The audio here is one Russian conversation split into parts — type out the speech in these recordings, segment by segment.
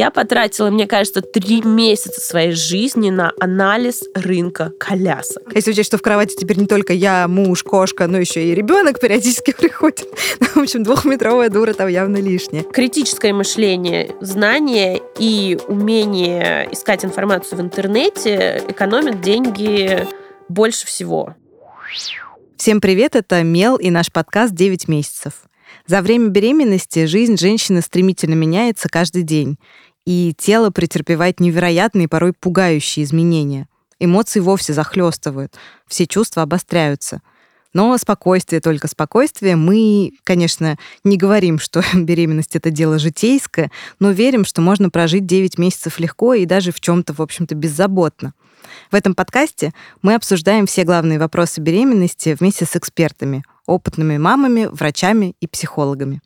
Я потратила, мне кажется, три месяца своей жизни на анализ рынка колясок. Если учесть, что в кровати теперь не только я, муж, кошка, но еще и ребенок периодически приходит. В общем, двухметровая дура там явно лишняя. Критическое мышление, знание и умение искать информацию в интернете экономят деньги больше всего. Всем привет, это Мел и наш подкаст «9 месяцев». За время беременности жизнь женщины стремительно меняется каждый день, и тело претерпевает невероятные, порой пугающие изменения. Эмоции вовсе захлестывают, все чувства обостряются. Но спокойствие, только спокойствие. Мы, конечно, не говорим, что беременность это дело житейское, но верим, что можно прожить 9 месяцев легко и даже в чем-то, в общем-то, беззаботно. В этом подкасте мы обсуждаем все главные вопросы беременности вместе с экспертами, опытными мамами, врачами и психологами.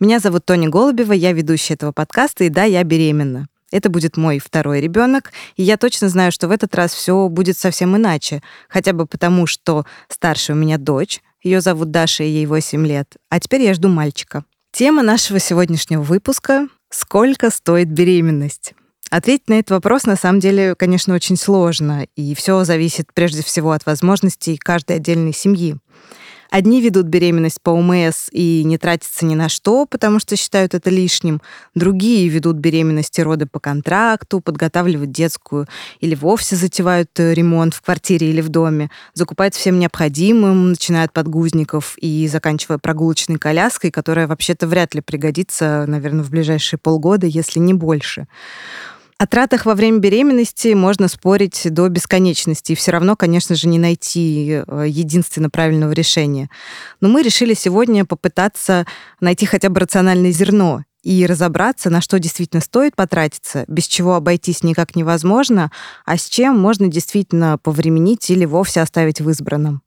Меня зовут Тоня Голубева, я ведущая этого подкаста, и да, я беременна. Это будет мой второй ребенок, и я точно знаю, что в этот раз все будет совсем иначе, хотя бы потому, что старшая у меня дочь, ее зовут Даша, и ей 8 лет, а теперь я жду мальчика. Тема нашего сегодняшнего выпуска — «Сколько стоит беременность?». Ответить на этот вопрос на самом деле, конечно, очень сложно, и все зависит прежде всего от возможностей каждой отдельной семьи. Одни ведут беременность по УМС и не тратятся ни на что, потому что считают это лишним. Другие ведут беременность и роды по контракту, подготавливают детскую или вовсе затевают э, ремонт в квартире или в доме, закупают всем необходимым, начиная от подгузников и заканчивая прогулочной коляской, которая вообще-то вряд ли пригодится, наверное, в ближайшие полгода, если не больше. О тратах во время беременности можно спорить до бесконечности, и все равно, конечно же, не найти э, единственно правильного решения. Но мы решили сегодня попытаться найти хотя бы рациональное зерно и разобраться, на что действительно стоит потратиться, без чего обойтись никак невозможно, а с чем можно действительно повременить или вовсе оставить в избранном.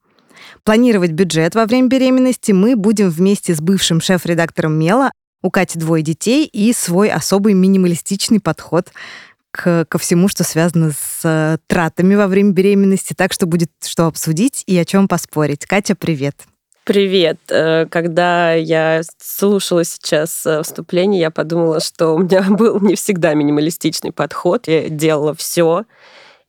Планировать бюджет во время беременности мы будем вместе с бывшим шеф-редактором Мела у Кати двое детей и свой особый минималистичный подход к, ко всему, что связано с э, тратами во время беременности, так что будет что обсудить и о чем поспорить. Катя, привет. Привет. Э, когда я слушала сейчас э, вступление, я подумала, что у меня был не всегда минималистичный подход. Я делала все.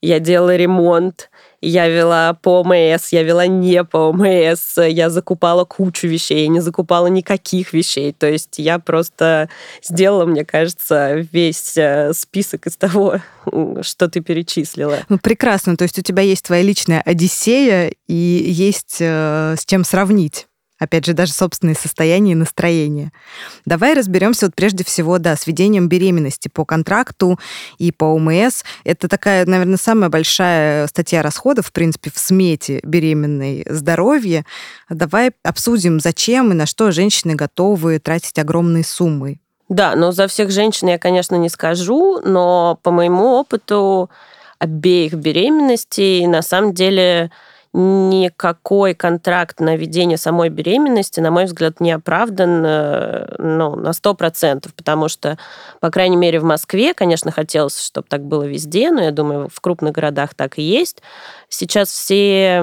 Я делала ремонт, я вела по ОМС, я вела не по ОМС, я закупала кучу вещей, я не закупала никаких вещей. То есть я просто сделала, мне кажется, весь э, список из того, что ты перечислила. Ну, прекрасно. То есть у тебя есть твоя личная Одиссея и есть э, с чем сравнить опять же, даже собственные состояния и настроения. Давай разберемся вот прежде всего, да, с ведением беременности по контракту и по ОМС. Это такая, наверное, самая большая статья расходов, в принципе, в смете беременной здоровья. Давай обсудим, зачем и на что женщины готовы тратить огромные суммы. Да, но за всех женщин я, конечно, не скажу, но по моему опыту обеих беременностей на самом деле никакой контракт на ведение самой беременности, на мой взгляд, не оправдан э, ну, на 100%, потому что, по крайней мере, в Москве, конечно, хотелось, чтобы так было везде, но я думаю, в крупных городах так и есть. Сейчас все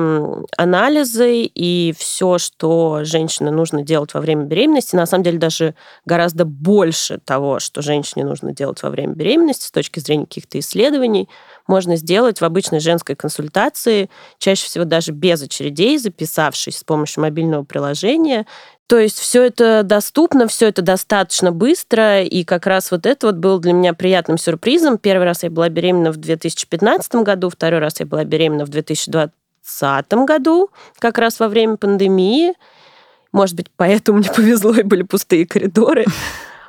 анализы и все, что женщине нужно делать во время беременности, на самом деле даже гораздо больше того, что женщине нужно делать во время беременности с точки зрения каких-то исследований, можно сделать в обычной женской консультации, чаще всего даже без очередей, записавшись с помощью мобильного приложения. То есть все это доступно, все это достаточно быстро, и как раз вот это вот было для меня приятным сюрпризом. Первый раз я была беременна в 2015 году, второй раз я была беременна в 2020 году, как раз во время пандемии. Может быть, поэтому мне повезло и были пустые коридоры.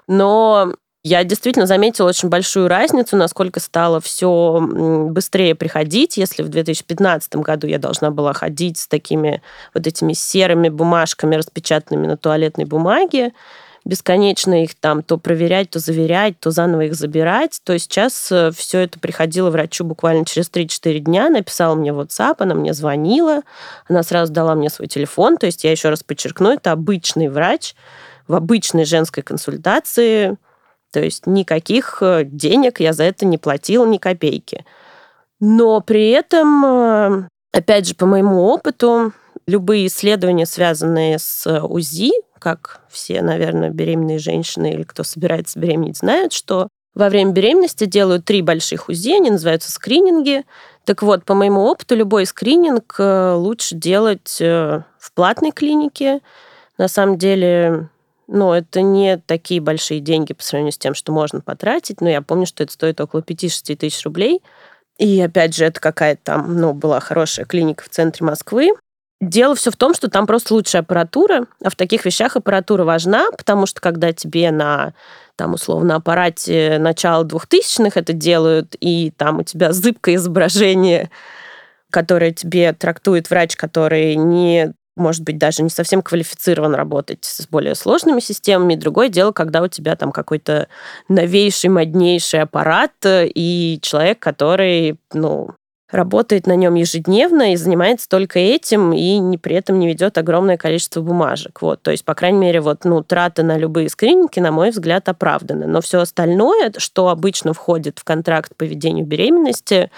Но я действительно заметила очень большую разницу, насколько стало все быстрее приходить. Если в 2015 году я должна была ходить с такими вот этими серыми бумажками, распечатанными на туалетной бумаге, бесконечно их там то проверять, то заверять, то заново их забирать, то сейчас э, все это приходило врачу буквально через 3-4 дня, написала мне WhatsApp, она мне звонила, она сразу дала мне свой телефон, то есть я еще раз подчеркну, это обычный врач в обычной женской консультации, то есть никаких э, денег я за это не платила, ни копейки. Но при этом, э, опять же, по моему опыту, любые исследования, связанные с УЗИ, как все, наверное, беременные женщины или кто собирается беременеть, знают, что во время беременности делают три больших УЗИ, они называются скрининги. Так вот, по моему опыту, любой скрининг э, лучше делать э, в платной клинике. На самом деле, ну, это не такие большие деньги по сравнению с тем, что можно потратить, но я помню, что это стоит около 5-6 тысяч рублей. И опять же, это какая-то там, ну, была хорошая клиника в центре Москвы. Дело все в том, что там просто лучшая аппаратура, а в таких вещах аппаратура важна, потому что когда тебе на там, условно, аппарате начала двухтысячных это делают, и там у тебя зыбкое изображение, которое тебе трактует врач, который не может быть, даже не совсем квалифицирован работать с более сложными системами. Другое дело, когда у тебя там какой-то новейший, моднейший аппарат и человек, который, ну, работает на нем ежедневно и занимается только этим, и не, при этом не ведет огромное количество бумажек. Вот. То есть, по крайней мере, вот, ну, траты на любые скрининги, на мой взгляд, оправданы. Но все остальное, что обычно входит в контракт по ведению беременности,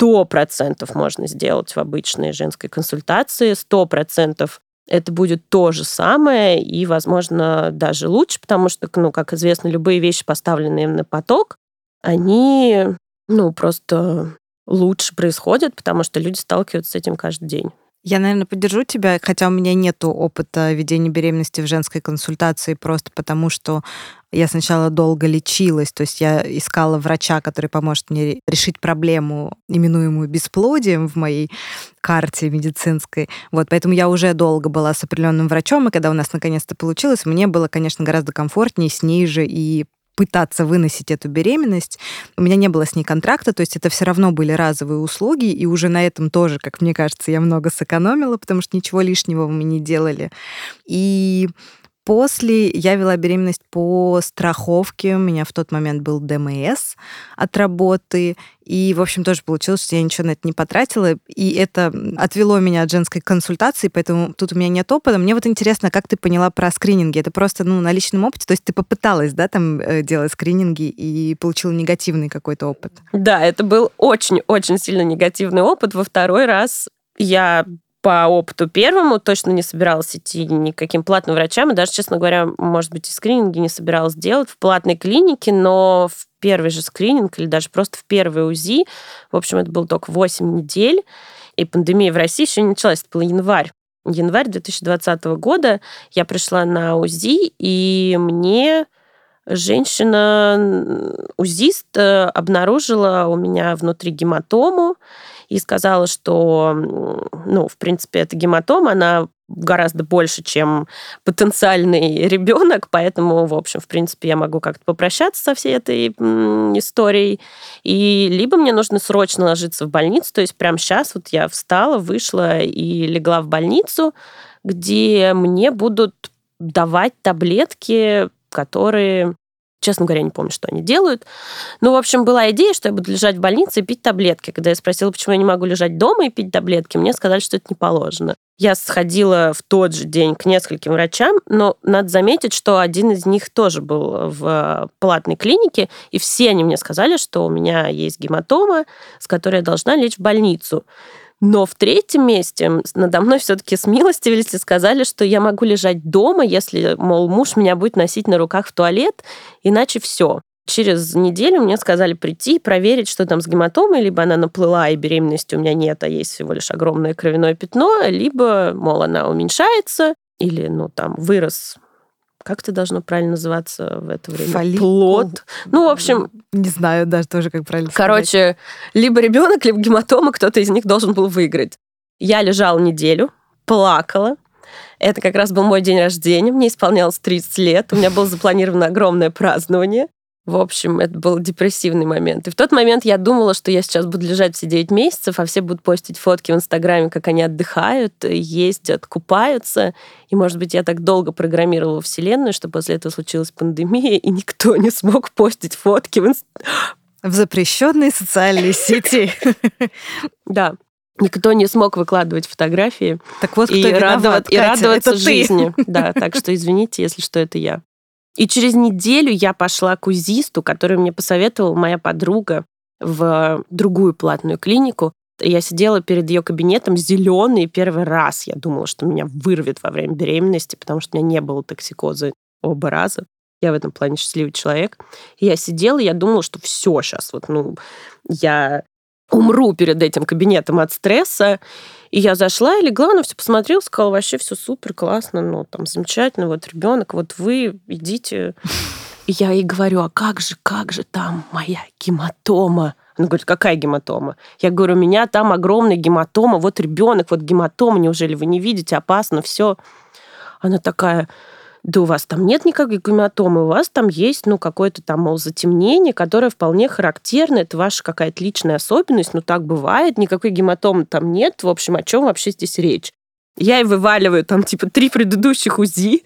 100% можно сделать в обычной женской консультации, 100% это будет то же самое и, возможно, даже лучше, потому что, ну, как известно, любые вещи, поставленные на поток, они, ну, просто лучше происходит, потому что люди сталкиваются с этим каждый день. Я, наверное, поддержу тебя, хотя у меня нет опыта ведения беременности в женской консультации, просто потому что я сначала долго лечилась, то есть я искала врача, который поможет мне решить проблему, именуемую бесплодием в моей карте медицинской. Вот, поэтому я уже долго была с определенным врачом, и когда у нас наконец-то получилось, мне было, конечно, гораздо комфортнее с ней же и пытаться выносить эту беременность. У меня не было с ней контракта, то есть это все равно были разовые услуги, и уже на этом тоже, как мне кажется, я много сэкономила, потому что ничего лишнего мы не делали. И После я вела беременность по страховке. У меня в тот момент был ДМС от работы. И, в общем, тоже получилось, что я ничего на это не потратила. И это отвело меня от женской консультации, поэтому тут у меня нет опыта. Мне вот интересно, как ты поняла про скрининги? Это просто ну, на личном опыте? То есть ты попыталась, да, там э, делать скрининги и получила негативный какой-то опыт? Да, это был очень-очень сильно негативный опыт. Во второй раз я по опыту первому точно не собиралась идти никаким платным врачам, и даже, честно говоря, может быть, и скрининги не собиралась делать в платной клинике, но в первый же скрининг или даже просто в первый УЗИ, в общем, это был только 8 недель, и пандемия в России еще не началась, это был январь. Январь 2020 года я пришла на УЗИ, и мне женщина, узист, э, обнаружила у меня внутри гематому, и сказала, что, ну, в принципе, эта гематома, она гораздо больше, чем потенциальный ребенок, поэтому, в общем, в принципе, я могу как-то попрощаться со всей этой историей. И либо мне нужно срочно ложиться в больницу, то есть прямо сейчас вот я встала, вышла и легла в больницу, где мне будут давать таблетки, которые Честно говоря, не помню, что они делают. Ну, в общем, была идея, что я буду лежать в больнице и пить таблетки. Когда я спросила, почему я не могу лежать дома и пить таблетки, мне сказали, что это не положено. Я сходила в тот же день к нескольким врачам, но надо заметить, что один из них тоже был в платной клинике, и все они мне сказали, что у меня есть гематома, с которой я должна лечь в больницу. Но в третьем месте надо мной все-таки смилостивились и сказали, что я могу лежать дома, если, мол, муж меня будет носить на руках в туалет, иначе все. Через неделю мне сказали прийти и проверить, что там с гематомой, либо она наплыла, и беременности у меня нет, а есть всего лишь огромное кровяное пятно, либо, мол, она уменьшается, или, ну, там, вырос как это должно правильно называться в это время? Фолликул. Плод. Ну, в общем... Не знаю даже тоже, как правильно Короче, сказать. либо ребенок, либо гематома, кто-то из них должен был выиграть. Я лежала неделю, плакала. Это как раз был мой день рождения, мне исполнялось 30 лет, у меня было запланировано огромное празднование. В общем, это был депрессивный момент. И в тот момент я думала, что я сейчас буду лежать все 9 месяцев, а все будут постить фотки в Инстаграме, как они отдыхают, ездят, купаются. И, может быть, я так долго программировала Вселенную, что после этого случилась пандемия, и никто не смог постить фотки в Инстаграме. В запрещенной социальной сети. Да. Никто не смог выкладывать фотографии так вот, и, радовать, и радоваться жизни. Да, так что извините, если что, это я. И через неделю я пошла к узисту, который мне посоветовала моя подруга в другую платную клинику. Я сидела перед ее кабинетом зеленый первый раз. Я думала, что меня вырвет во время беременности, потому что у меня не было токсикоза оба раза. Я в этом плане счастливый человек. Я сидела, я думала, что все сейчас, вот, ну, я умру перед этим кабинетом от стресса. И я зашла и легла, на все посмотрела, сказала, вообще все супер, классно, ну, там, замечательно, вот ребенок, вот вы идите. И я ей говорю, а как же, как же там моя гематома? Она говорит, какая гематома? Я говорю, у меня там огромная гематома, вот ребенок, вот гематома, неужели вы не видите, опасно, все. Она такая, да у вас там нет никакой гематомы, у вас там есть, ну, какое-то там, мол, затемнение, которое вполне характерно, это ваша какая-то личная особенность, ну, так бывает, никакой гематомы там нет, в общем, о чем вообще здесь речь? Я ей вываливаю там, типа, три предыдущих УЗИ,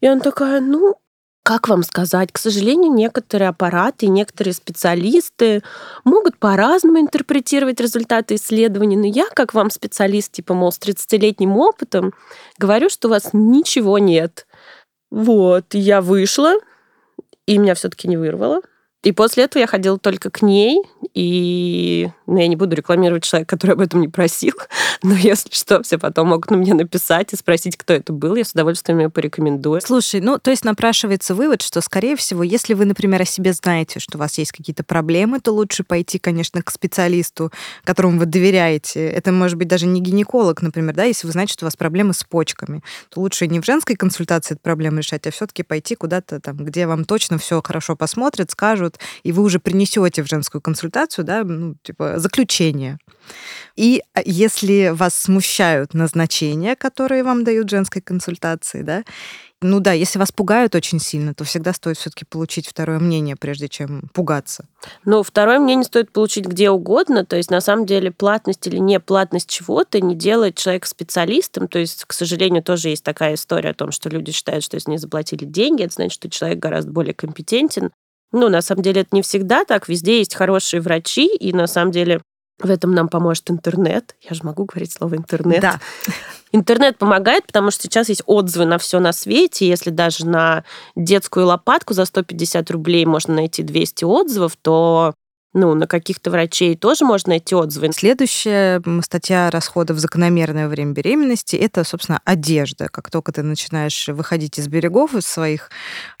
и она такая, ну, как вам сказать, к сожалению, некоторые аппараты и некоторые специалисты могут по-разному интерпретировать результаты исследований, но я, как вам специалист, типа, мол, с 30-летним опытом, говорю, что у вас ничего нет. Вот, я вышла, и меня все-таки не вырвало. И после этого я ходила только к ней, и ну, я не буду рекламировать человека, который об этом не просил, но если что, все потом могут на меня написать и спросить, кто это был, я с удовольствием ее порекомендую. Слушай, ну, то есть напрашивается вывод, что, скорее всего, если вы, например, о себе знаете, что у вас есть какие-то проблемы, то лучше пойти, конечно, к специалисту, которому вы доверяете. Это может быть даже не гинеколог, например, да, если вы знаете, что у вас проблемы с почками, то лучше не в женской консультации эту проблему решать, а все-таки пойти куда-то там, где вам точно все хорошо посмотрят, скажут, вот, и вы уже принесете в женскую консультацию, да, ну, типа, заключение. И а, если вас смущают назначения, которые вам дают женской консультации, да, ну да, если вас пугают очень сильно, то всегда стоит все-таки получить второе мнение, прежде чем пугаться. Ну, второе мнение стоит получить где угодно. То есть, на самом деле, платность или не платность чего-то не делает человека специалистом. То есть, к сожалению, тоже есть такая история о том, что люди считают, что если не заплатили деньги, это значит, что человек гораздо более компетентен. Ну, на самом деле, это не всегда так. Везде есть хорошие врачи, и на самом деле в этом нам поможет интернет. Я же могу говорить слово интернет. Да. Интернет помогает, потому что сейчас есть отзывы на все на свете. Если даже на детскую лопатку за 150 рублей можно найти 200 отзывов, то ну, на каких-то врачей тоже можно найти отзывы. Следующая статья расходов закономерное время беременности – это, собственно, одежда. Как только ты начинаешь выходить из берегов, из своих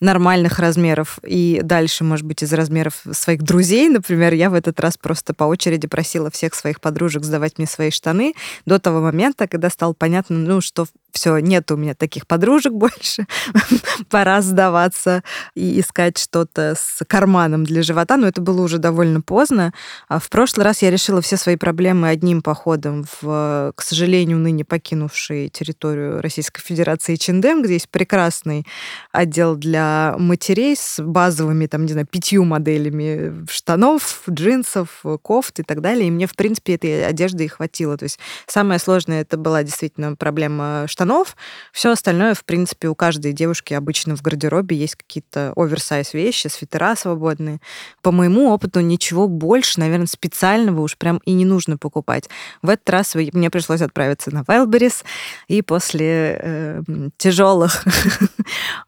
нормальных размеров и дальше, может быть, из размеров своих друзей, например, я в этот раз просто по очереди просила всех своих подружек сдавать мне свои штаны до того момента, когда стало понятно, ну, что все, нет у меня таких подружек больше, пора сдаваться и искать что-то с карманом для живота, но это было уже довольно поздно. А в прошлый раз я решила все свои проблемы одним походом в, к сожалению, ныне покинувший территорию Российской Федерации Чендем, где есть прекрасный отдел для матерей с базовыми, там, не знаю, пятью моделями штанов, джинсов, кофт и так далее. И мне, в принципе, этой одежды и хватило. То есть самое сложное это была действительно проблема штанов, штанов. Все остальное, в принципе, у каждой девушки обычно в гардеробе есть какие-то оверсайз вещи, свитера свободные. По моему опыту ничего больше, наверное, специального уж прям и не нужно покупать. В этот раз мне пришлось отправиться на Wildberries, и после э, тяжелых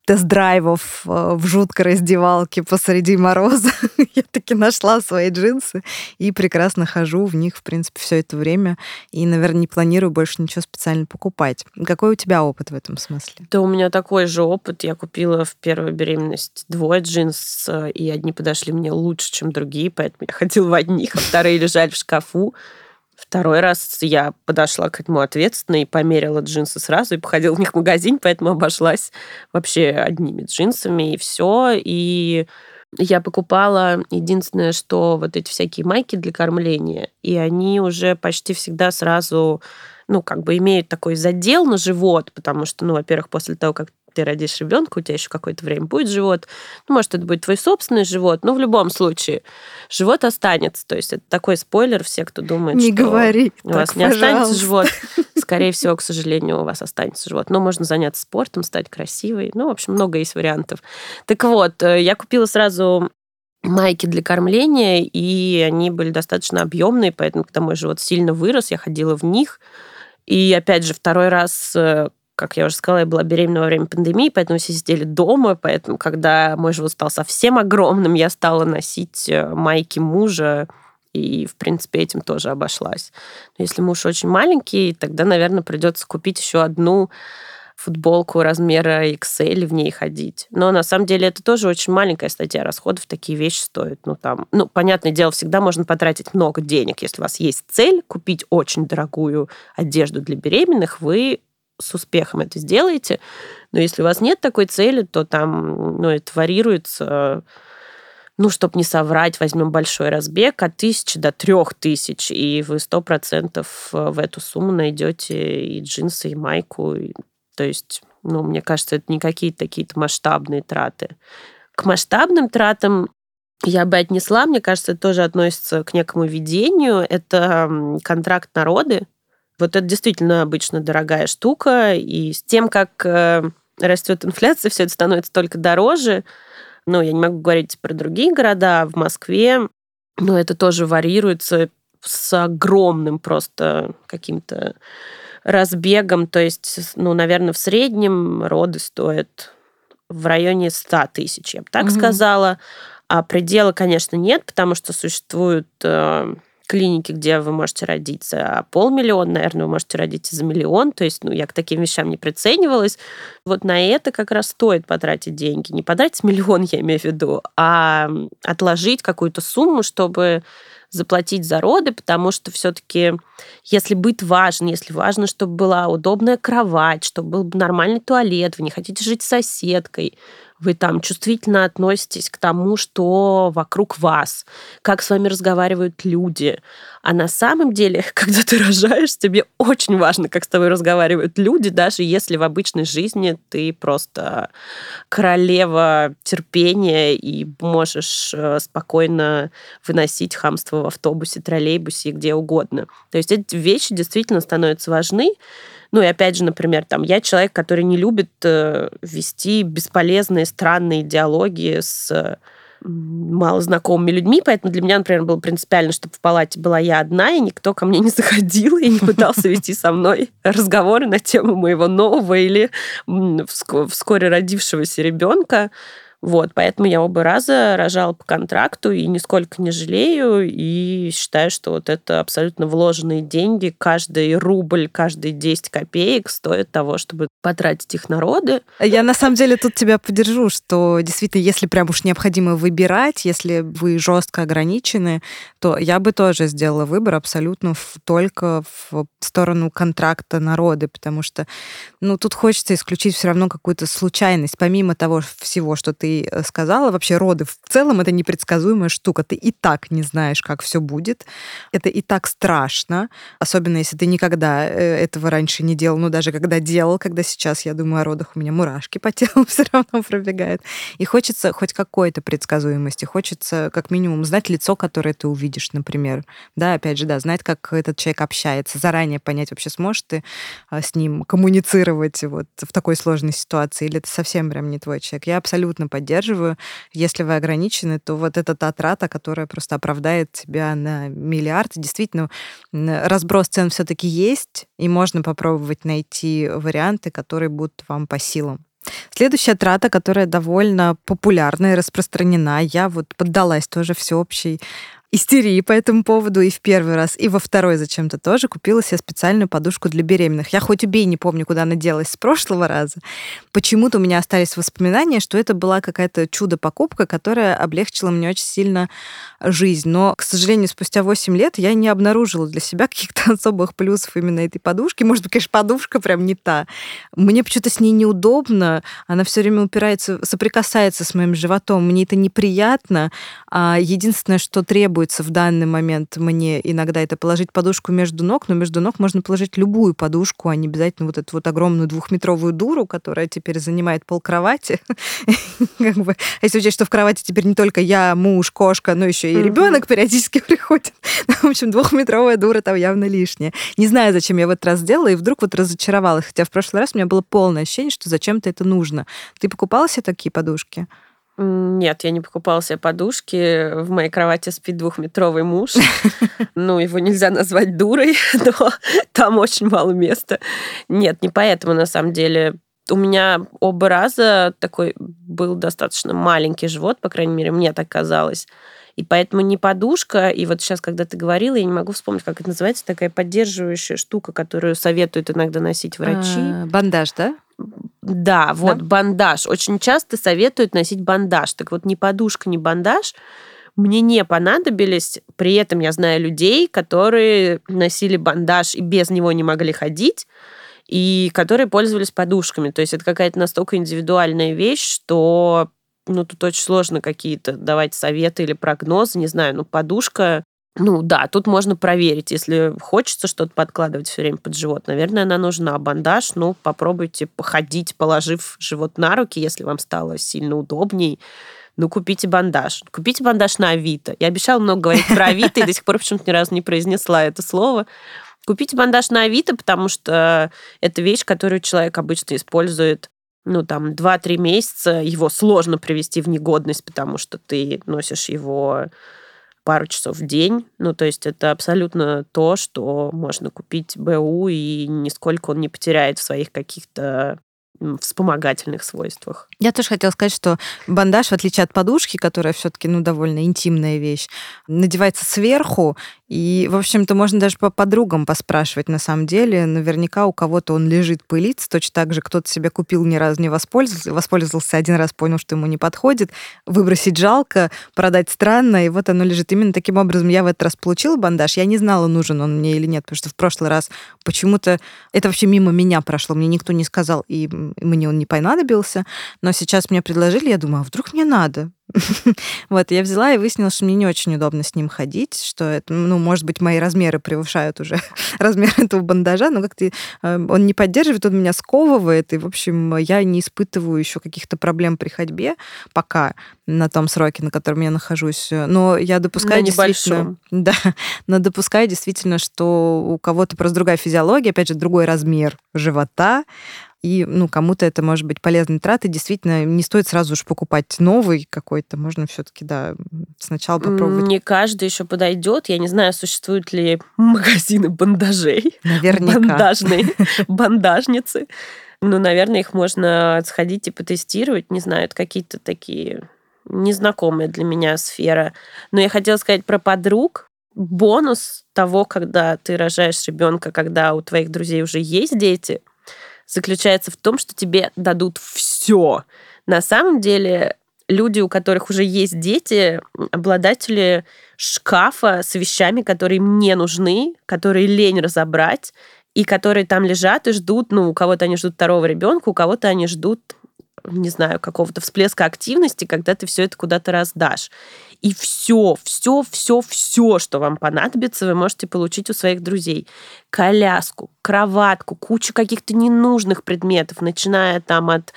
тест-драйвов э, в жуткой раздевалке посреди мороза я таки нашла свои джинсы и прекрасно хожу в них, в принципе, все это время. И, наверное, не планирую больше ничего специально покупать. Какой у тебя опыт в этом смысле? Да, у меня такой же опыт. Я купила в первую беременность двое джинс, и одни подошли мне лучше, чем другие, поэтому я ходила в одних, а вторые лежали в шкафу. Второй раз я подошла к этому ответственно и померила джинсы сразу и походила в них в магазин, поэтому обошлась вообще одними джинсами и все. И я покупала единственное, что вот эти всякие майки для кормления, и они уже почти всегда сразу ну, как бы имеют такой задел на живот, потому что, ну, во-первых, после того, как ты родишь ребенка, у тебя еще какое-то время будет живот. Ну, может, это будет твой собственный живот, но в любом случае живот останется. То есть это такой спойлер, все, кто думает, не что говори, у вас так, не пожалуйста. останется живот. Скорее всего, к сожалению, у вас останется живот. Но можно заняться спортом, стать красивой. Ну, в общем, много есть вариантов. Так вот, э, я купила сразу майки для кормления, и они были достаточно объемные, поэтому, когда мой живот сильно вырос, я ходила в них. И опять же, второй раз э, как я уже сказала, я была беременна во время пандемии, поэтому все сидели дома, поэтому, когда мой живот стал совсем огромным, я стала носить э, майки мужа, и, в принципе, этим тоже обошлась. Но если муж очень маленький, тогда, наверное, придется купить еще одну футболку размера XL в ней ходить. Но на самом деле это тоже очень маленькая статья расходов, такие вещи стоят. Ну, там, ну, понятное дело, всегда можно потратить много денег. Если у вас есть цель купить очень дорогую одежду для беременных, вы с успехом это сделаете. Но если у вас нет такой цели, то там, ну, это варьируется ну, чтобы не соврать, возьмем большой разбег от тысячи до трех тысяч, и вы сто процентов э, в эту сумму найдете и джинсы, и майку. И, то есть, ну, мне кажется, это не какие-то такие-то масштабные траты. К масштабным тратам я бы отнесла, мне кажется, это тоже относится к некому видению. Это контракт народы. Вот это действительно обычно дорогая штука, и с тем, как э, растет инфляция, все это становится только дороже ну, я не могу говорить про другие города, в Москве, но это тоже варьируется с огромным просто каким-то разбегом. То есть, ну, наверное, в среднем роды стоят в районе 100 тысяч, я бы так mm-hmm. сказала. А предела, конечно, нет, потому что существуют э, клиники, где вы можете родить за полмиллиона, наверное, вы можете родить за миллион. То есть, ну, я к таким вещам не приценивалась. Вот на это как раз стоит потратить деньги. Не потратить миллион, я имею в виду, а отложить какую-то сумму, чтобы заплатить за роды, потому что все-таки, если быть важен, если важно, чтобы была удобная кровать, чтобы был нормальный туалет, вы не хотите жить с соседкой, вы там чувствительно относитесь к тому, что вокруг вас, как с вами разговаривают люди. А на самом деле, когда ты рожаешь, тебе очень важно, как с тобой разговаривают люди, даже если в обычной жизни ты просто королева терпения и можешь э, спокойно выносить хамство в автобусе, троллейбусе и где угодно. То есть эти вещи действительно становятся важны. Ну и опять же, например, там, я человек, который не любит э, вести бесполезные, странные диалоги с малознакомыми людьми, поэтому для меня, например, было принципиально, чтобы в палате была я одна, и никто ко мне не заходил и не пытался вести со мной разговоры на тему моего нового или вскоре родившегося ребенка. Вот, поэтому я оба раза рожала по контракту и нисколько не жалею, и считаю, что вот это абсолютно вложенные деньги, каждый рубль, каждые 10 копеек стоит того, чтобы потратить их на роды. Я на самом деле тут тебя поддержу, что действительно, если прям уж необходимо выбирать, если вы жестко ограничены, то я бы тоже сделала выбор абсолютно в, только в сторону контракта на роды, потому что, ну, тут хочется исключить все равно какую-то случайность, помимо того всего, что ты Э, сказала, вообще роды в целом это непредсказуемая штука. Ты и так не знаешь, как все будет. Это и так страшно, особенно если ты никогда э, этого раньше не делал, ну даже когда делал, когда сейчас я думаю о родах, у меня мурашки по телу все равно пробегают. И хочется хоть какой-то предсказуемости, хочется как минимум знать лицо, которое ты увидишь, например. Да, опять же, да, знать, как этот человек общается, заранее понять, вообще сможешь ты а, с ним коммуницировать вот в такой сложной ситуации, или это совсем прям не твой человек. Я абсолютно поддерживаю. Если вы ограничены, то вот эта та трата, которая просто оправдает тебя на миллиард. Действительно, разброс цен все-таки есть, и можно попробовать найти варианты, которые будут вам по силам. Следующая трата, которая довольно популярна и распространена, я вот поддалась тоже всеобщей истерии по этому поводу и в первый раз, и во второй зачем-то тоже купила себе специальную подушку для беременных. Я хоть убей не помню, куда она делась с прошлого раза. Почему-то у меня остались воспоминания, что это была какая-то чудо-покупка, которая облегчила мне очень сильно жизнь. Но, к сожалению, спустя 8 лет я не обнаружила для себя каких-то особых плюсов именно этой подушки. Может быть, конечно, подушка прям не та. Мне почему-то с ней неудобно. Она все время упирается, соприкасается с моим животом. Мне это неприятно. А единственное, что требует требуется в данный момент мне иногда это положить подушку между ног, но между ног можно положить любую подушку, а не обязательно вот эту вот огромную двухметровую дуру, которая теперь занимает пол кровати. как бы, а если учесть, что в кровати теперь не только я, муж, кошка, но еще и ребенок периодически приходит. в общем, двухметровая дура там явно лишняя. Не знаю, зачем я в этот раз сделала, и вдруг вот разочаровалась. Хотя в прошлый раз у меня было полное ощущение, что зачем-то это нужно. Ты покупала себе такие подушки? Нет, я не покупала себе подушки. В моей кровати спит двухметровый муж. Ну, его нельзя назвать дурой, но там очень мало места. Нет, не поэтому, на самом деле. У меня оба раза такой был достаточно маленький живот, по крайней мере, мне так казалось. И поэтому не подушка, и вот сейчас, когда ты говорила, я не могу вспомнить, как это называется, такая поддерживающая штука, которую советуют иногда носить врачи. А, бандаж, да? Да, вот да? бандаж. Очень часто советуют носить бандаж. Так вот, ни подушка, ни бандаж мне не понадобились. При этом я знаю людей, которые носили бандаж и без него не могли ходить, и которые пользовались подушками. То есть это какая-то настолько индивидуальная вещь, что ну, тут очень сложно какие-то давать советы или прогнозы, не знаю, ну, подушка, ну, да, тут можно проверить, если хочется что-то подкладывать все время под живот, наверное, она нужна. Бандаж, ну, попробуйте походить, положив живот на руки, если вам стало сильно удобней, ну, купите бандаж. Купите бандаж на Авито. Я обещала много говорить про Авито, и до сих пор почему-то ни разу не произнесла это слово. Купите бандаж на Авито, потому что это вещь, которую человек обычно использует ну, там, 2-3 месяца, его сложно привести в негодность, потому что ты носишь его пару часов в день. Ну, то есть это абсолютно то, что можно купить БУ, и нисколько он не потеряет в своих каких-то вспомогательных свойствах. Я тоже хотела сказать, что бандаж, в отличие от подушки, которая все-таки ну, довольно интимная вещь, надевается сверху, и, в общем-то, можно даже по подругам поспрашивать на самом деле. Наверняка у кого-то он лежит, пылится, точно так же кто-то себе купил, ни разу не воспользовался, воспользовался один раз, понял, что ему не подходит, выбросить жалко, продать странно, и вот оно лежит. Именно таким образом я в этот раз получила бандаж. Я не знала, нужен он мне или нет, потому что в прошлый раз почему-то это вообще мимо меня прошло, мне никто не сказал, и мне он не понадобился. Но сейчас мне предложили, я думаю, а вдруг мне надо? Вот, я взяла и выяснила, что мне не очень удобно с ним ходить, что это, ну, может быть, мои размеры превышают уже размер этого бандажа, но как-то э, он не поддерживает, он меня сковывает, и, в общем, я не испытываю еще каких-то проблем при ходьбе пока на том сроке, на котором я нахожусь. Но я допускаю на действительно... Да, но допускаю действительно, что у кого-то просто другая физиология, опять же, другой размер живота, и ну, кому-то это может быть полезной тратой. Действительно, не стоит сразу же покупать новый какой-то. Можно все-таки, да, сначала попробовать. Не каждый еще подойдет. Я не знаю, существуют ли магазины бандажей. Наверняка. Бандажные бандажницы. Ну, наверное, их можно сходить и потестировать. Не знаю, это какие-то такие незнакомые для меня сфера. Но я хотела сказать про подруг. Бонус того, когда ты рожаешь ребенка, когда у твоих друзей уже есть дети – заключается в том, что тебе дадут все. На самом деле люди, у которых уже есть дети, обладатели шкафа с вещами, которые мне нужны, которые лень разобрать, и которые там лежат и ждут, ну, у кого-то они ждут второго ребенка, у кого-то они ждут не знаю, какого-то всплеска активности, когда ты все это куда-то раздашь. И все, все, все, все, что вам понадобится, вы можете получить у своих друзей. Коляску, кроватку, кучу каких-то ненужных предметов, начиная там от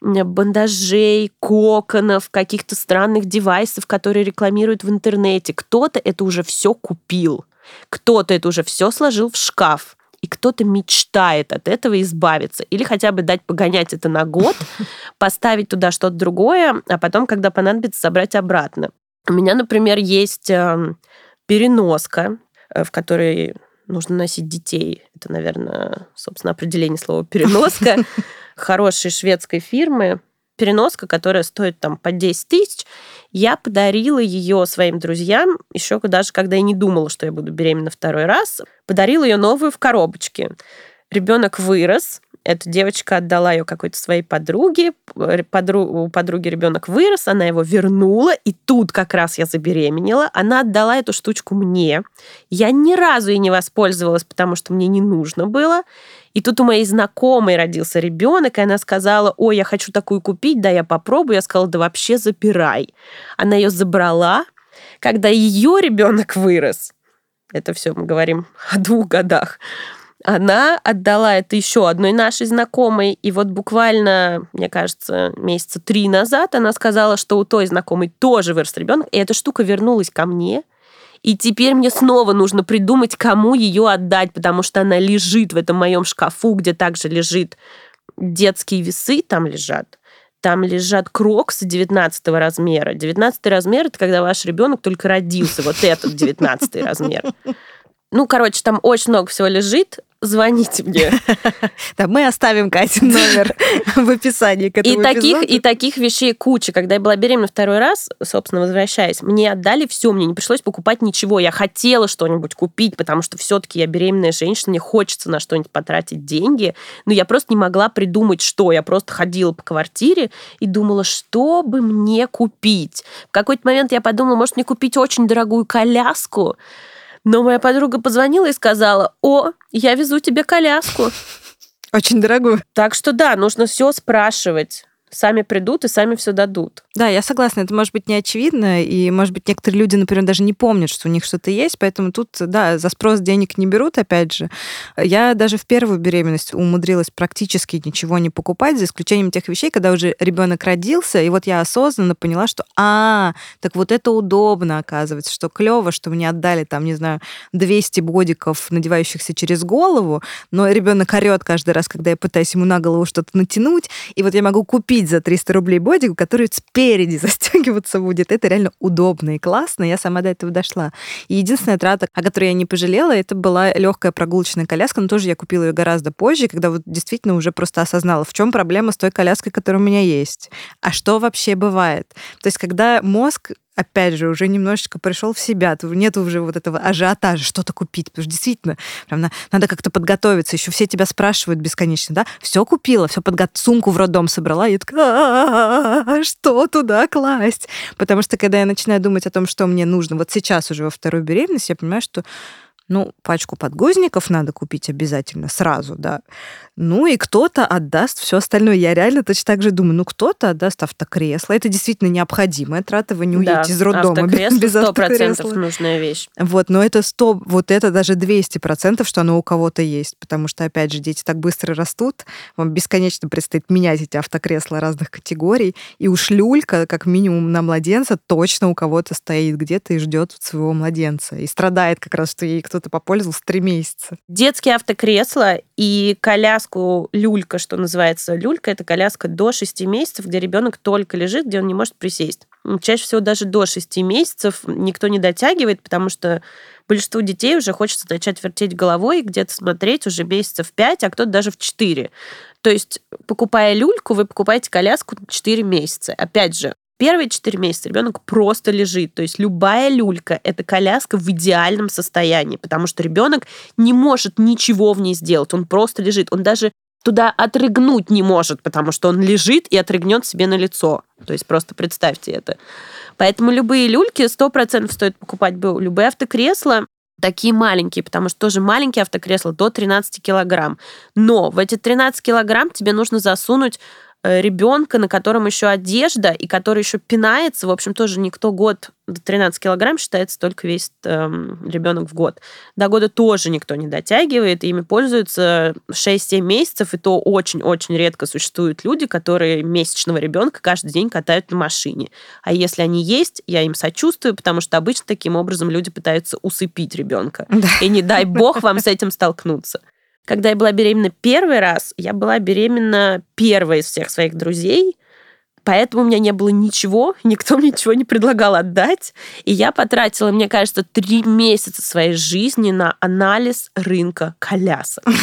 бандажей, коконов, каких-то странных девайсов, которые рекламируют в интернете. Кто-то это уже все купил, кто-то это уже все сложил в шкаф и кто-то мечтает от этого избавиться. Или хотя бы дать погонять это на год, поставить туда что-то другое, а потом, когда понадобится, собрать обратно. У меня, например, есть эм, переноска, э, в которой нужно носить детей. Это, наверное, собственно, определение слова переноска. Хорошей шведской фирмы переноска, которая стоит там по 10 тысяч. Я подарила ее своим друзьям, еще даже когда я не думала, что я буду беременна второй раз. Подарила ее новую в коробочке. Ребенок вырос, эта девочка отдала ее какой-то своей подруге, Подру... у подруги ребенок вырос, она его вернула, и тут как раз я забеременела. Она отдала эту штучку мне. Я ни разу и не воспользовалась, потому что мне не нужно было. И тут у моей знакомой родился ребенок, и она сказала, ой, я хочу такую купить, да, я попробую. Я сказала, да вообще запирай. Она ее забрала. Когда ее ребенок вырос, это все мы говорим о двух годах, она отдала это еще одной нашей знакомой, и вот буквально, мне кажется, месяца три назад она сказала, что у той знакомой тоже вырос ребенок, и эта штука вернулась ко мне, и теперь мне снова нужно придумать, кому ее отдать, потому что она лежит в этом моем шкафу, где также лежит детские весы, там лежат, там лежат кроксы 19 размера. 19 размер – это когда ваш ребенок только родился, вот этот 19 размер. Ну, короче, там очень много всего лежит, звоните мне. Да, мы оставим Катин номер в описании к этому и таких, и таких вещей куча. Когда я была беременна второй раз, собственно, возвращаясь, мне отдали все, мне не пришлось покупать ничего. Я хотела что-нибудь купить, потому что все-таки я беременная женщина, мне хочется на что-нибудь потратить деньги, но я просто не могла придумать, что. Я просто ходила по квартире и думала, что бы мне купить. В какой-то момент я подумала, может, мне купить очень дорогую коляску, но моя подруга позвонила и сказала, о, я везу тебе коляску. Очень дорогую. Так что да, нужно все спрашивать сами придут и сами все дадут. Да, я согласна, это может быть не очевидно, и, может быть, некоторые люди, например, даже не помнят, что у них что-то есть, поэтому тут, да, за спрос денег не берут, опять же. Я даже в первую беременность умудрилась практически ничего не покупать, за исключением тех вещей, когда уже ребенок родился, и вот я осознанно поняла, что, а, так вот это удобно, оказывается, что клево, что мне отдали там, не знаю, 200 бодиков, надевающихся через голову, но ребенок орет каждый раз, когда я пытаюсь ему на голову что-то натянуть, и вот я могу купить купить за 300 рублей бодик, который спереди застегиваться будет. Это реально удобно и классно. Я сама до этого дошла. И единственная трата, о которой я не пожалела, это была легкая прогулочная коляска, но тоже я купила ее гораздо позже, когда вот действительно уже просто осознала, в чем проблема с той коляской, которая у меня есть. А что вообще бывает? То есть, когда мозг опять же, уже немножечко пришел в себя, нет уже вот этого ажиотажа, что-то купить, потому что действительно, прям на, надо как-то подготовиться, еще все тебя спрашивают бесконечно, да, все купила, все подго... сумку в роддом собрала, и такая, что туда класть? Потому что, когда я начинаю думать о том, что мне нужно, вот сейчас уже во второй беременности, я понимаю, что ну, пачку подгузников надо купить обязательно сразу, да. Ну и кто-то отдаст все остальное. Я реально точно так же думаю, ну кто-то отдаст автокресло. Это действительно необходимая трата, вы не уедете да, из роддома автокресло без 100% автокресла. нужная вещь. Вот, но это 100, вот это даже 200%, что оно у кого-то есть, потому что, опять же, дети так быстро растут, вам бесконечно предстоит менять эти автокресла разных категорий, и уж люлька, как минимум на младенца, точно у кого-то стоит где-то и ждет своего младенца, и страдает как раз, что ей кто-то попользовался три месяца. Детские автокресла и коляску люлька, что называется. Люлька — это коляска до 6 месяцев, где ребенок только лежит, где он не может присесть. Чаще всего даже до 6 месяцев никто не дотягивает, потому что большинству детей уже хочется начать вертеть головой, где-то смотреть уже месяцев 5, а кто-то даже в 4. То есть, покупая люльку, вы покупаете коляску 4 месяца. Опять же, Первые 4 месяца ребенок просто лежит. То есть любая люлька – это коляска в идеальном состоянии, потому что ребенок не может ничего в ней сделать. Он просто лежит. Он даже туда отрыгнуть не может, потому что он лежит и отрыгнет себе на лицо. То есть просто представьте это. Поэтому любые люльки 100% стоит покупать. Любые автокресла такие маленькие, потому что тоже маленькие автокресла до 13 килограмм. Но в эти 13 килограмм тебе нужно засунуть ребенка, на котором еще одежда, и который еще пинается. В общем, тоже никто год до 13 килограмм считается только весит эм, ребенок в год. До года тоже никто не дотягивает, ими пользуются 6-7 месяцев, и то очень-очень редко существуют люди, которые месячного ребенка каждый день катают на машине. А если они есть, я им сочувствую, потому что обычно таким образом люди пытаются усыпить ребенка. Да. И не дай бог вам с этим столкнуться. Когда я была беременна первый раз, я была беременна первой из всех своих друзей, поэтому у меня не было ничего, никто мне ничего не предлагал отдать. И я потратила, мне кажется, три месяца своей жизни на анализ рынка колясок.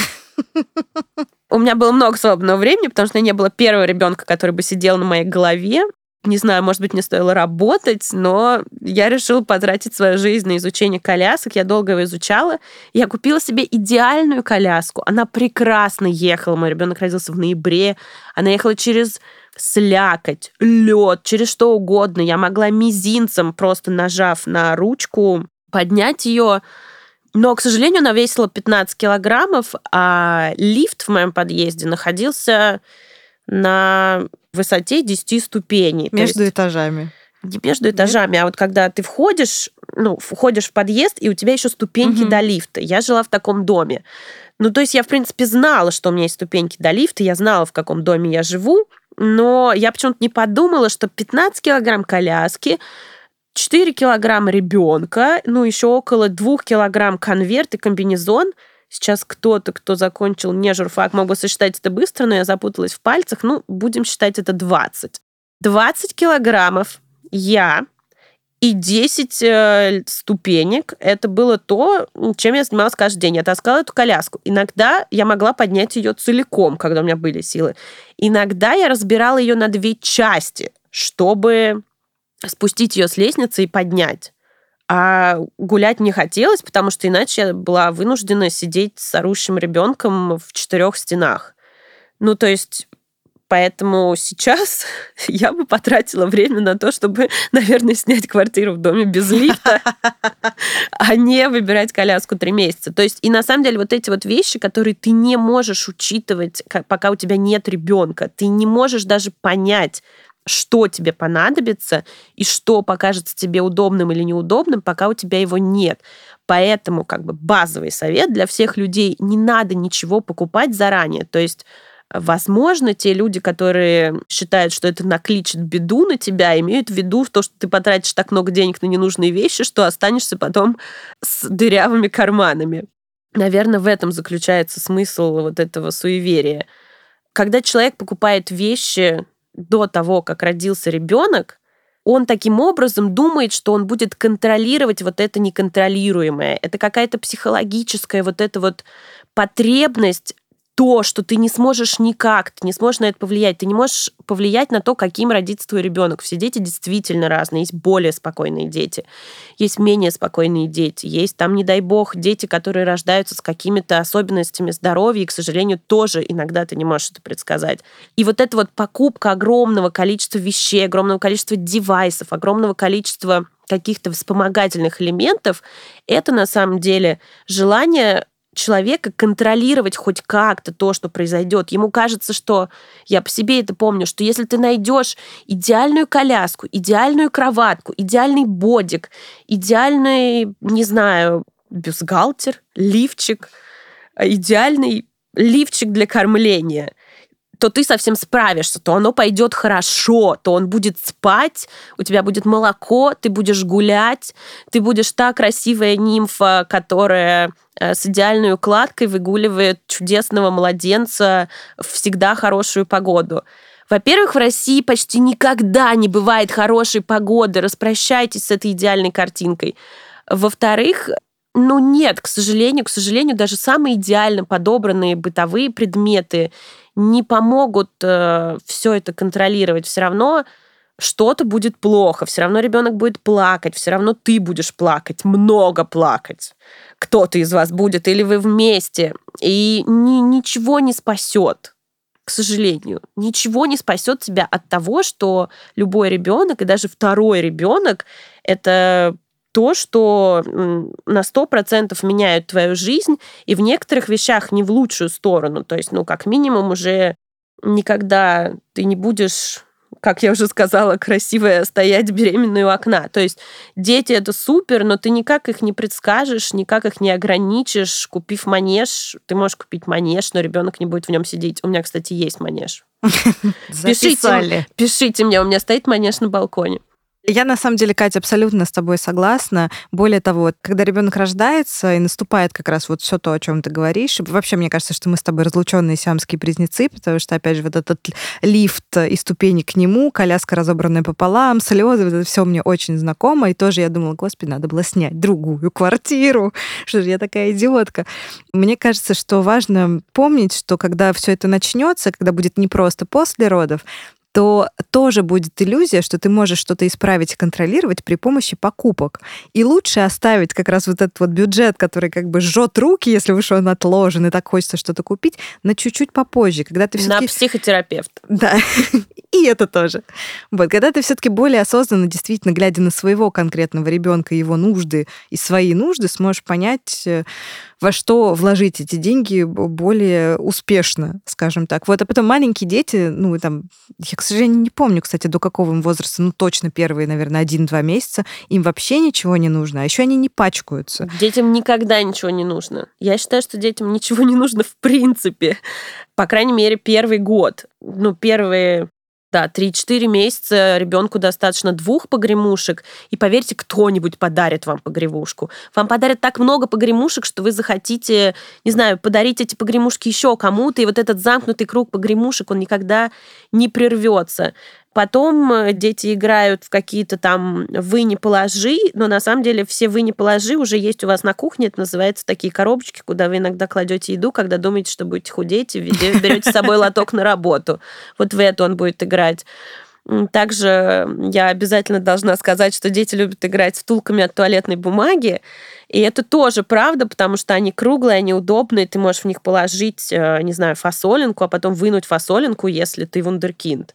У меня было много свободного времени, потому что не было первого ребенка, который бы сидел на моей голове не знаю, может быть, мне стоило работать, но я решила потратить свою жизнь на изучение колясок. Я долго его изучала. Я купила себе идеальную коляску. Она прекрасно ехала. Мой ребенок родился в ноябре. Она ехала через слякоть, лед, через что угодно. Я могла мизинцем, просто нажав на ручку, поднять ее. Но, к сожалению, она весила 15 килограммов, а лифт в моем подъезде находился на высоте 10 ступеней. Между есть, этажами. Не между этажами, Нет? а вот когда ты входишь, ну, входишь в подъезд, и у тебя еще ступеньки угу. до лифта. Я жила в таком доме. Ну, то есть я, в принципе, знала, что у меня есть ступеньки до лифта, я знала, в каком доме я живу, но я почему-то не подумала, что 15 килограмм коляски, 4 килограмма ребенка, ну, еще около 2 килограмм конверт и комбинезон – Сейчас кто-то, кто закончил не журфак, мог бы сосчитать это быстро, но я запуталась в пальцах. Ну, будем считать это 20. 20 килограммов я И 10 э, ступенек – это было то, чем я занималась каждый день. Я таскала эту коляску. Иногда я могла поднять ее целиком, когда у меня были силы. Иногда я разбирала ее на две части, чтобы спустить ее с лестницы и поднять. А гулять не хотелось, потому что иначе я была вынуждена сидеть с орущим ребенком в четырех стенах. Ну, то есть Поэтому сейчас я бы потратила время на то, чтобы, наверное, снять квартиру в доме без лифта, а не выбирать коляску три месяца. То есть, и на самом деле вот эти вот вещи, которые ты не можешь учитывать, пока у тебя нет ребенка, ты не можешь даже понять, что тебе понадобится и что покажется тебе удобным или неудобным, пока у тебя его нет. Поэтому как бы базовый совет для всех людей, не надо ничего покупать заранее. То есть Возможно, те люди, которые считают, что это накличет беду на тебя, имеют в виду то, что ты потратишь так много денег на ненужные вещи, что останешься потом с дырявыми карманами. Наверное, в этом заключается смысл вот этого суеверия. Когда человек покупает вещи до того, как родился ребенок, он таким образом думает, что он будет контролировать вот это неконтролируемое. Это какая-то психологическая вот эта вот потребность то, что ты не сможешь никак, ты не сможешь на это повлиять, ты не можешь повлиять на то, каким родится твой ребенок. Все дети действительно разные. Есть более спокойные дети, есть менее спокойные дети, есть там, не дай бог, дети, которые рождаются с какими-то особенностями здоровья, и, к сожалению, тоже иногда ты не можешь это предсказать. И вот эта вот покупка огромного количества вещей, огромного количества девайсов, огромного количества каких-то вспомогательных элементов, это на самом деле желание человека контролировать хоть как-то то, что произойдет. Ему кажется, что я по себе это помню, что если ты найдешь идеальную коляску, идеальную кроватку, идеальный бодик, идеальный, не знаю, бюстгальтер, лифчик, идеальный лифчик для кормления, то ты совсем справишься, то оно пойдет хорошо, то он будет спать, у тебя будет молоко, ты будешь гулять, ты будешь та красивая нимфа, которая э, с идеальной укладкой выгуливает чудесного младенца всегда хорошую погоду. Во-первых, в России почти никогда не бывает хорошей погоды. Распрощайтесь с этой идеальной картинкой. Во-вторых, ну нет, к сожалению, к сожалению, даже самые идеально подобранные бытовые предметы не помогут э, все это контролировать. Все равно что-то будет плохо, все равно ребенок будет плакать, все равно ты будешь плакать, много плакать. Кто-то из вас будет, или вы вместе. И ни, ничего не спасет к сожалению, ничего не спасет тебя от того, что любой ребенок и даже второй ребенок это то, что на 100% меняют твою жизнь, и в некоторых вещах не в лучшую сторону. То есть, ну, как минимум, уже никогда ты не будешь как я уже сказала, красивая стоять беременной у окна. То есть дети это супер, но ты никак их не предскажешь, никак их не ограничишь. Купив манеж, ты можешь купить манеж, но ребенок не будет в нем сидеть. У меня, кстати, есть манеж. Пишите, пишите мне, у меня стоит манеж на балконе. Я на самом деле, Катя, абсолютно с тобой согласна. Более того, когда ребенок рождается и наступает как раз вот все то, о чем ты говоришь, вообще мне кажется, что мы с тобой разлученные сиамские близнецы, потому что, опять же, вот этот лифт и ступени к нему, коляска разобранная пополам, слезы, вот это все мне очень знакомо. И тоже я думала, господи, надо было снять другую квартиру. Что же я такая идиотка? Мне кажется, что важно помнить, что когда все это начнется, когда будет не просто после родов, то тоже будет иллюзия, что ты можешь что-то исправить и контролировать при помощи покупок. И лучше оставить как раз вот этот вот бюджет, который как бы жжет руки, если уж он отложен, и так хочется что-то купить, на чуть-чуть попозже, когда ты все-таки... На психотерапевт. Да, и это тоже. Вот, когда ты все-таки более осознанно, действительно, глядя на своего конкретного ребенка, его нужды и свои нужды, сможешь понять, э, во что вложить эти деньги более успешно, скажем так. Вот, а потом маленькие дети, ну, там, я, к сожалению, не помню, кстати, до какого им возраста, ну, точно первые, наверное, один-два месяца, им вообще ничего не нужно, а еще они не пачкаются. Детям никогда ничего не нужно. Я считаю, что детям ничего не нужно в принципе. По крайней мере, первый год. Ну, первые да, 3-4 месяца ребенку достаточно двух погремушек, и поверьте, кто-нибудь подарит вам погремушку. Вам подарят так много погремушек, что вы захотите, не знаю, подарить эти погремушки еще кому-то, и вот этот замкнутый круг погремушек, он никогда не прервется. Потом э, дети играют в какие-то там «вы не положи», но на самом деле все «вы не положи» уже есть у вас на кухне. Это называется такие коробочки, куда вы иногда кладете еду, когда думаете, что будете худеть, и берете с собой лоток на работу. Вот в это он будет играть. Также я обязательно должна сказать, что дети любят играть втулками от туалетной бумаги. И это тоже правда, потому что они круглые, они удобные, ты можешь в них положить, э, не знаю, фасолинку, а потом вынуть фасолинку, если ты вундеркинд.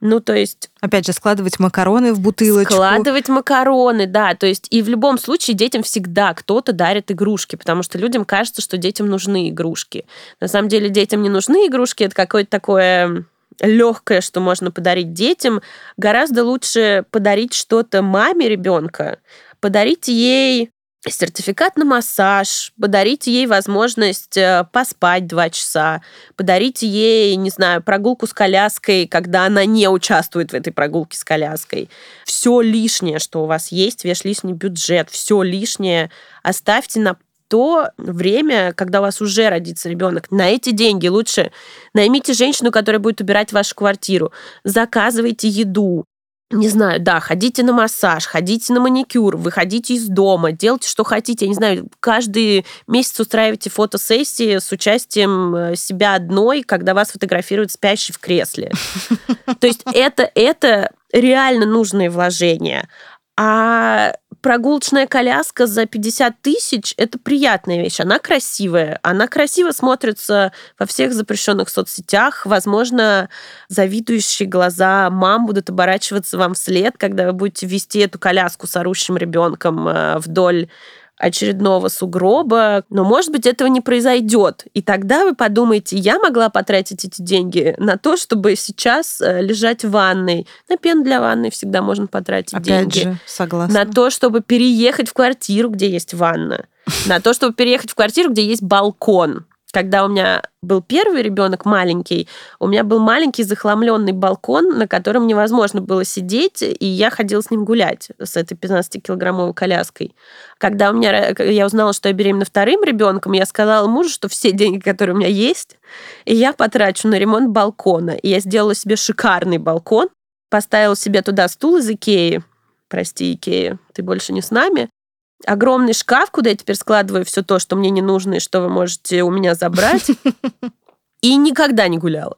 Ну, то есть... Опять же, складывать макароны в бутылочку. Складывать макароны, да. То есть и в любом случае детям всегда кто-то дарит игрушки, потому что людям кажется, что детям нужны игрушки. На самом деле детям не нужны игрушки, это какое-то такое легкое, что можно подарить детям, гораздо лучше подарить что-то маме ребенка, подарить ей сертификат на массаж, подарите ей возможность э, поспать два часа, подарите ей, не знаю, прогулку с коляской, когда она не участвует в этой прогулке с коляской. Все лишнее, что у вас есть, весь лишний бюджет, все лишнее оставьте на то время, когда у вас уже родится ребенок. На эти деньги лучше наймите женщину, которая будет убирать вашу квартиру, заказывайте еду, не знаю, да, ходите на массаж, ходите на маникюр, выходите из дома, делайте, что хотите. Я не знаю, каждый месяц устраивайте фотосессии с участием э, себя одной, когда вас фотографируют спящий в кресле. То есть это, это реально нужные вложения. А прогулочная коляска за 50 тысяч – это приятная вещь. Она красивая. Она красиво смотрится во всех запрещенных соцсетях. Возможно, завидующие глаза мам будут оборачиваться вам вслед, когда вы будете вести эту коляску с орущим ребенком э, вдоль очередного сугроба, но, может быть, этого не произойдет. И тогда вы подумаете, я могла потратить эти деньги на то, чтобы сейчас э, лежать в ванной. На пен для ванны всегда можно потратить Опять деньги. Же, согласна. На то, чтобы переехать в квартиру, где есть ванна. На то, чтобы переехать в квартиру, где есть балкон когда у меня был первый ребенок маленький, у меня был маленький захламленный балкон, на котором невозможно было сидеть, и я ходила с ним гулять с этой 15-килограммовой коляской. Когда у меня, я узнала, что я беременна вторым ребенком, я сказала мужу, что все деньги, которые у меня есть, я потрачу на ремонт балкона. И я сделала себе шикарный балкон, поставила себе туда стул из Икеи, прости, Икея, ты больше не с нами, огромный шкаф, куда я теперь складываю все то, что мне не нужно и что вы можете у меня забрать. И никогда не гуляла.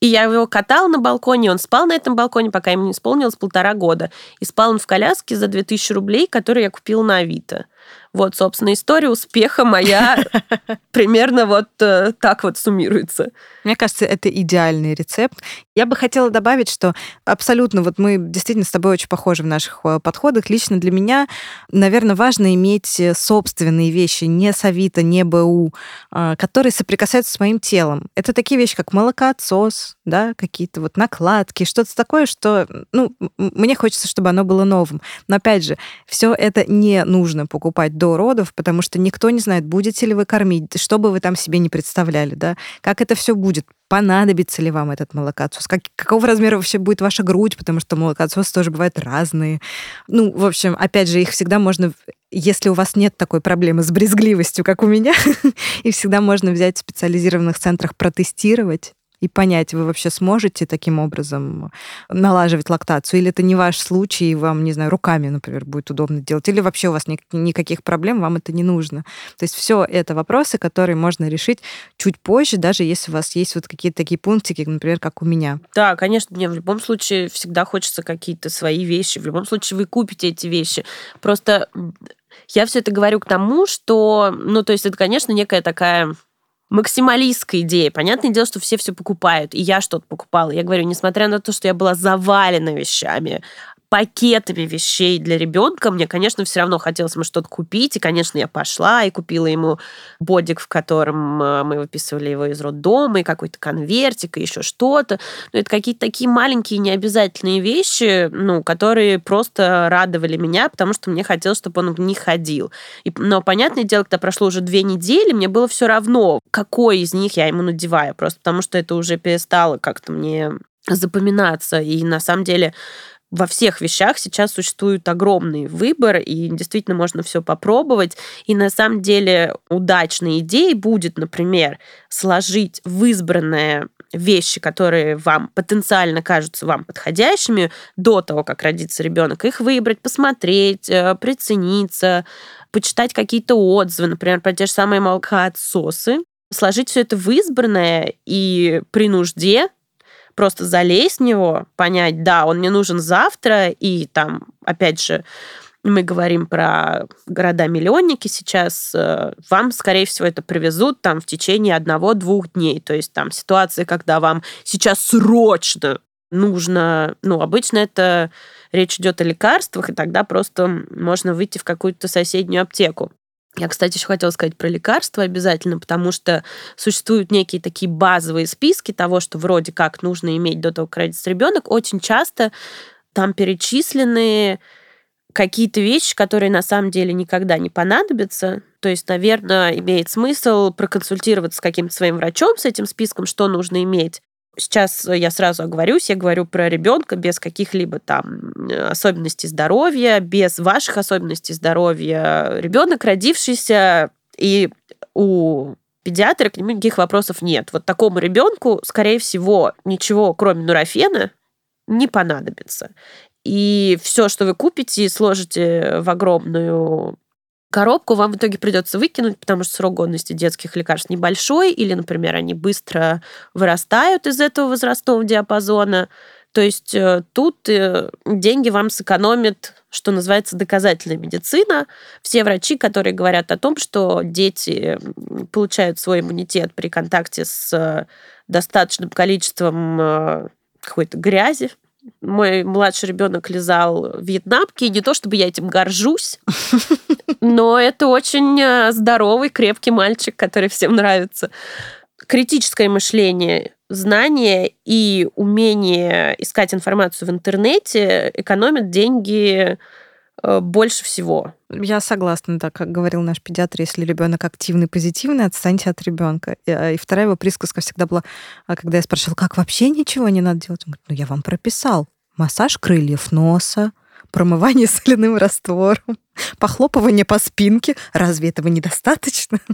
И я его катала на балконе, он спал на этом балконе, пока ему не исполнилось полтора года. И спал он в коляске за 2000 рублей, которые я купила на Авито. Вот, собственно, история успеха моя примерно вот э, так вот суммируется. Мне кажется, это идеальный рецепт. Я бы хотела добавить, что абсолютно вот мы действительно с тобой очень похожи в наших э, подходах. Лично для меня, наверное, важно иметь э, собственные вещи, не с Авито, не БУ, которые соприкасаются с моим телом. Это такие вещи, как молокоотсос, да, какие-то вот накладки, что-то такое, что, ну, мне хочется, чтобы оно было новым. Но опять же, все это не нужно покупать до родов, потому что никто не знает, будете ли вы кормить, что бы вы там себе не представляли, да, как это все будет, понадобится ли вам этот молокоотсос, как, какого размера вообще будет ваша грудь, потому что молокоотсосы тоже бывают разные. Ну, в общем, опять же, их всегда можно если у вас нет такой проблемы с брезгливостью, как у меня, и всегда можно взять в специализированных центрах протестировать, и понять, вы вообще сможете таким образом налаживать лактацию, или это не ваш случай, и вам, не знаю, руками, например, будет удобно делать, или вообще у вас ни, никаких проблем, вам это не нужно. То есть все это вопросы, которые можно решить чуть позже, даже если у вас есть вот какие-то такие пунктики, например, как у меня. Да, конечно, мне в любом случае всегда хочется какие-то свои вещи, в любом случае вы купите эти вещи. Просто я все это говорю к тому, что, ну, то есть это, конечно, некая такая максималистская идея. Понятное дело, что все все покупают, и я что-то покупала. Я говорю, несмотря на то, что я была завалена вещами, пакетами вещей для ребенка. Мне, конечно, все равно хотелось ему что-то купить. И, конечно, я пошла и купила ему бодик, в котором э, мы выписывали его из роддома, и какой-то конвертик, и еще что-то. Но это какие-то такие маленькие необязательные вещи, ну, которые просто радовали меня, потому что мне хотелось, чтобы он в них ходил. И, но, понятное дело, когда прошло уже две недели, мне было все равно, какой из них я ему надеваю, просто потому что это уже перестало как-то мне запоминаться. И на самом деле во всех вещах сейчас существует огромный выбор, и действительно можно все попробовать. И на самом деле удачной идеей будет, например, сложить в избранное вещи, которые вам потенциально кажутся вам подходящими до того, как родится ребенок, их выбрать, посмотреть, э, прицениться, почитать какие-то отзывы, например, про те же самые молокоотсосы, сложить все это в избранное и при нужде просто залезть в него, понять, да, он мне нужен завтра, и там, опять же, мы говорим про города-миллионники сейчас, э, вам, скорее всего, это привезут там в течение одного-двух дней. То есть там ситуации, когда вам сейчас срочно нужно, ну, обычно это речь идет о лекарствах, и тогда просто можно выйти в какую-то соседнюю аптеку. Я, кстати, еще хотела сказать про лекарства обязательно, потому что существуют некие такие базовые списки того, что вроде как нужно иметь до того, как родится ребенок. Очень часто там перечислены какие-то вещи, которые на самом деле никогда не понадобятся. То есть, наверное, имеет смысл проконсультироваться с каким-то своим врачом с этим списком, что нужно иметь. Сейчас я сразу оговорюсь, я говорю про ребенка без каких-либо там особенностей здоровья, без ваших особенностей здоровья. Ребенок, родившийся, и у педиатра к нему никаких вопросов нет. Вот такому ребенку, скорее всего, ничего, кроме нурофена, не понадобится. И все, что вы купите и сложите в огромную коробку, вам в итоге придется выкинуть, потому что срок годности детских лекарств небольшой, или, например, они быстро вырастают из этого возрастного диапазона. То есть э, тут э, деньги вам сэкономит, что называется, доказательная медицина. Все врачи, которые говорят о том, что дети получают свой иммунитет при контакте с достаточным количеством э, какой-то грязи, мой младший ребенок лизал вьетнамки. Не то чтобы я этим горжусь, но это очень э, здоровый, крепкий мальчик, который всем нравится. Критическое мышление, знание и умение искать информацию в интернете экономят деньги больше всего. Я согласна, да, как говорил наш педиатр, если ребенок активный, позитивный, отстаньте от ребенка. И, а, и вторая его присказка всегда была, а, когда я спрашивала, как вообще ничего не надо делать? Он говорит, ну я вам прописал. Массаж крыльев носа, промывание соляным раствором, похлопывание по спинке. Разве этого недостаточно?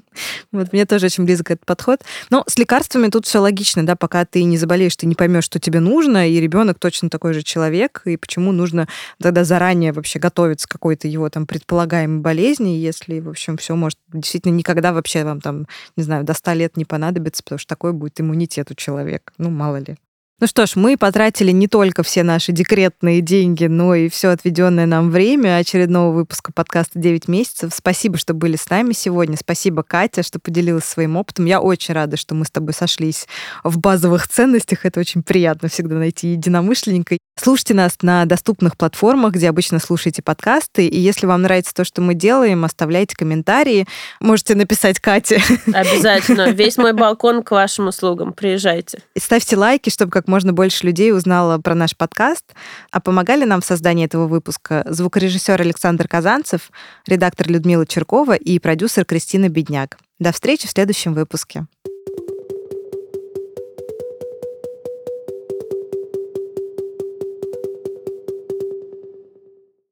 Вот мне тоже очень близко этот подход. Но с лекарствами тут все логично, да, пока ты не заболеешь, ты не поймешь, что тебе нужно, и ребенок точно такой же человек, и почему нужно тогда заранее вообще готовиться к какой-то его там предполагаемой болезни, если, в общем, все может действительно никогда вообще вам там, не знаю, до 100 лет не понадобится, потому что такой будет иммунитет у человека. Ну, мало ли. Ну что ж, мы потратили не только все наши декретные деньги, но и все отведенное нам время очередного выпуска подкаста «9 месяцев». Спасибо, что были с нами сегодня. Спасибо, Катя, что поделилась своим опытом. Я очень рада, что мы с тобой сошлись в базовых ценностях. Это очень приятно всегда найти единомышленника. Слушайте нас на доступных платформах, где обычно слушаете подкасты. И если вам нравится то, что мы делаем, оставляйте комментарии. Можете написать Кате. Обязательно. Весь мой балкон к вашим услугам. Приезжайте. И ставьте лайки, чтобы можно больше людей узнало про наш подкаст. А помогали нам в создании этого выпуска звукорежиссер Александр Казанцев, редактор Людмила Черкова и продюсер Кристина Бедняк. До встречи в следующем выпуске.